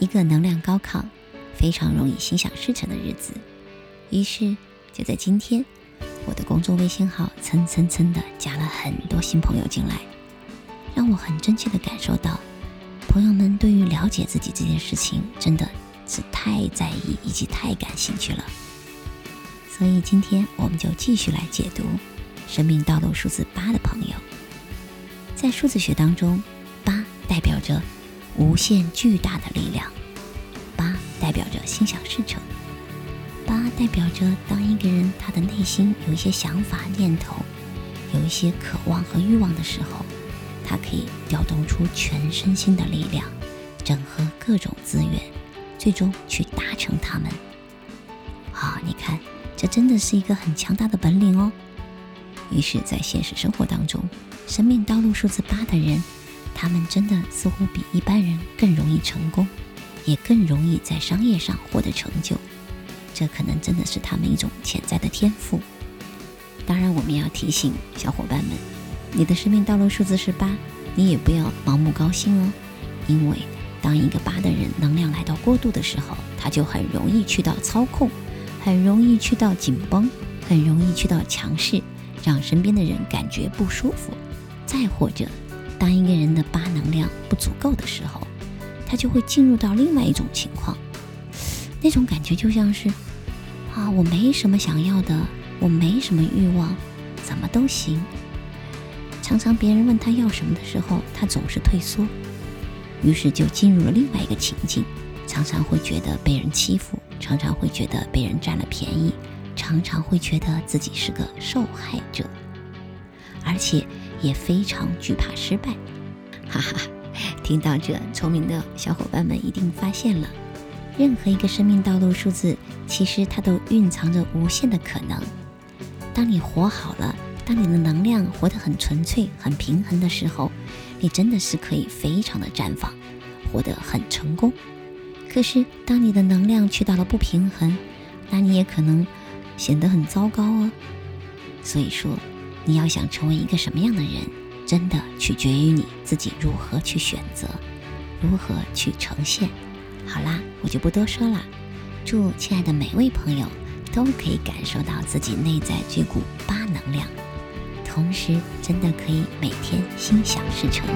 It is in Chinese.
一个能量高亢、非常容易心想事成的日子，于是就在今天，我的公众微信号蹭蹭蹭的加了很多新朋友进来，让我很真切的感受到，朋友们对于了解自己这件事情真的是太在意以及太感兴趣了。所以今天我们就继续来解读生命道路数字八的朋友，在数字学当中，八代表着。无限巨大的力量，八代表着心想事成，八代表着当一个人他的内心有一些想法念头，有一些渴望和欲望的时候，他可以调动出全身心的力量，整合各种资源，最终去达成他们。好，你看，这真的是一个很强大的本领哦。于是，在现实生活当中，生命道路数字八的人。他们真的似乎比一般人更容易成功，也更容易在商业上获得成就。这可能真的是他们一种潜在的天赋。当然，我们要提醒小伙伴们，你的生命道路数字是八，你也不要盲目高兴哦。因为当一个八的人能量来到过度的时候，他就很容易去到操控，很容易去到紧绷，很容易去到强势，让身边的人感觉不舒服。再或者，当一个人的八能量不足够的时候，他就会进入到另外一种情况，那种感觉就像是啊，我没什么想要的，我没什么欲望，怎么都行。常常别人问他要什么的时候，他总是退缩，于是就进入了另外一个情境，常常会觉得被人欺负，常常会觉得被人占了便宜，常常会觉得自己是个受害者，而且。也非常惧怕失败，哈哈！听到这，聪明的小伙伴们一定发现了，任何一个生命道路数字，其实它都蕴藏着无限的可能。当你活好了，当你的能量活得很纯粹、很平衡的时候，你真的是可以非常的绽放，活得很成功。可是，当你的能量去到了不平衡，那你也可能显得很糟糕哦。所以说。你要想成为一个什么样的人，真的取决于你自己如何去选择，如何去呈现。好啦，我就不多说了。祝亲爱的每位朋友都可以感受到自己内在这股八能量，同时真的可以每天心想事成。